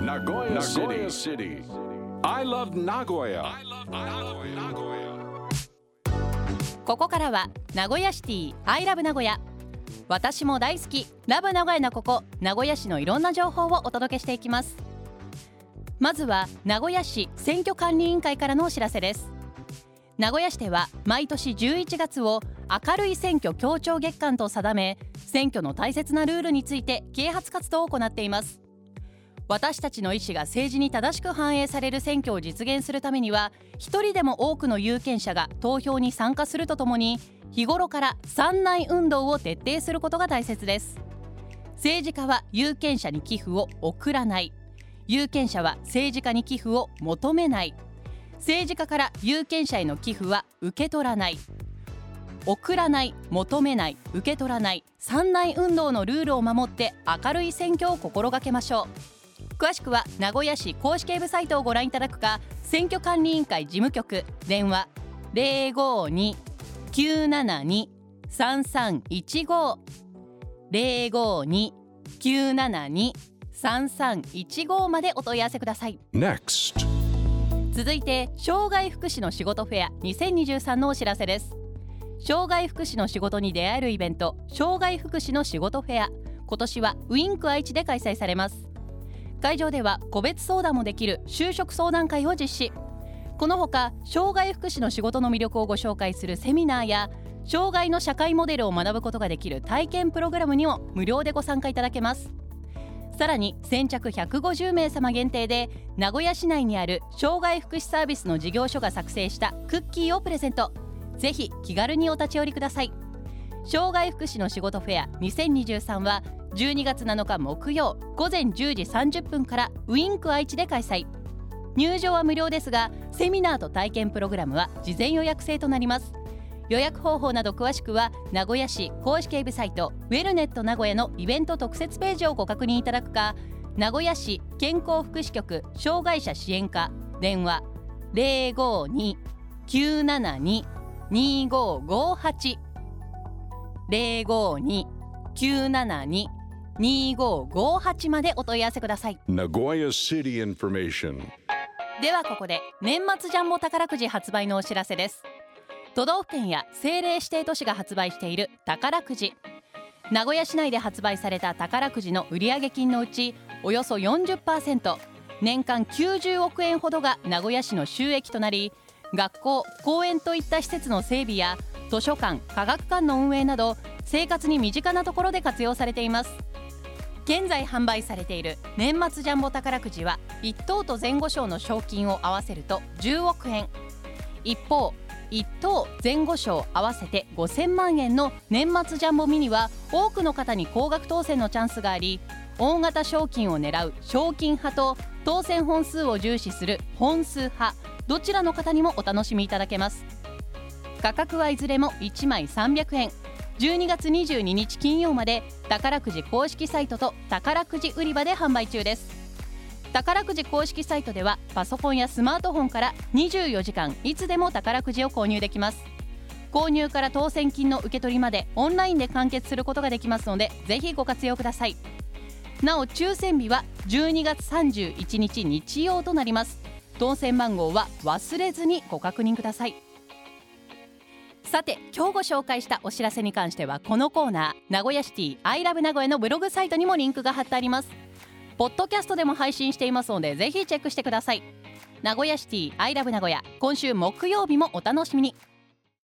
Nagoya City. I love Nagoya. ここからは名古屋シティアイラブ名古屋私も大好き。ラブ名古屋なここ名古屋市のいろんな情報をお届けしていきます。まずは名古屋市選挙管理委員会からのお知らせです。名古屋市では毎年11月を明るい選挙協調月間と定め選挙の大切なルールについて啓発活動を行っています私たちの意思が政治に正しく反映される選挙を実現するためには一人でも多くの有権者が投票に参加するとともに日頃から三内運動を徹底することが大切です。政治家は有権者に寄付を送らない。有権者は政治家に寄付を求めない。政治家から有権者への寄付は受け取らない。送らない求めない受け取らない。三内運動のルールを守って明るい選挙を心がけましょう。詳しくは名古屋市公式ウェブサイトをご覧いただくか選挙管理委員会事務局電話052-972-3315 052-972-3315までお問い合わせください。Next. 続いて障害福祉の仕事フェア2023のお知らせです。障害福祉の仕事に出会えるイベント障害福祉の仕事フェア。今年はウィンク愛知で開催されます会場では個別相談もできる就職相談会を実施。このほか障害福祉の仕事の魅力をご紹介するセミナーや障害の社会モデルを学ぶことができる体験プログラムにも無料でご参加いただけます。さらに先着150名様限定で名古屋市内にある障害福祉サービスの事業所が作成したクッキーをプレゼント。ぜひ気軽にお立ち寄りください。障害福祉の仕事フェア2023は12月7日木曜午前10時30分からウィンク愛知で開催。入場は無料ですがセミナーと体験プログラムは事前予約制となります。予約方法など詳しくは名古屋市公式ウェブサイトウェルネット名古屋のイベント特設ページをご確認いただくか名古屋市健康福祉局障害者支援課電話052-972-2558 052-972-2558までお問い合わせください。Nagoya City information. ではここで年末ジャンボ宝くじ発売のお知らせです。都道府県や政令指定都市が発売している宝くじ。名古屋市内で発売された宝くじの売上金のうちおよそ40%年間90億円ほどが名古屋市の収益となり学校公園といった施設の整備や図書館科学館の運営など生活に身近なところで活用されています現在販売されている年末ジャンボ宝くじは1等と前後賞の賞金を合わせると10億円。一方1等前後賞合わせて5000万円の年末ジャンボミニは多くの方に高額当選のチャンスがあり大型賞金を狙う賞金派と当選本数を重視する本数派どちらの方にもお楽しみいただけます。価格はいずれも1枚300円。12月22日金曜まで宝くじ公式サイトと宝くじ売り場で販売中です。宝くじ公式サイトではパソコンやスマートフォンから24時間いつでも宝くじを購入できます。購入から当選金の受け取りまでオンラインで完結することができますのでぜひご活用ください。なお抽選日は12月31日日曜となります。当選番号は忘れずにご確認ください。さて今日ご紹介したお知らせに関してはこのコーナー名古屋シティアイラブ名古屋のブログサイトにもリンクが貼ってあります。ポッドキャストでも配信していますのでぜひチェックしてください。名古屋シティアイラブ名古屋今週木曜日もお楽しみに。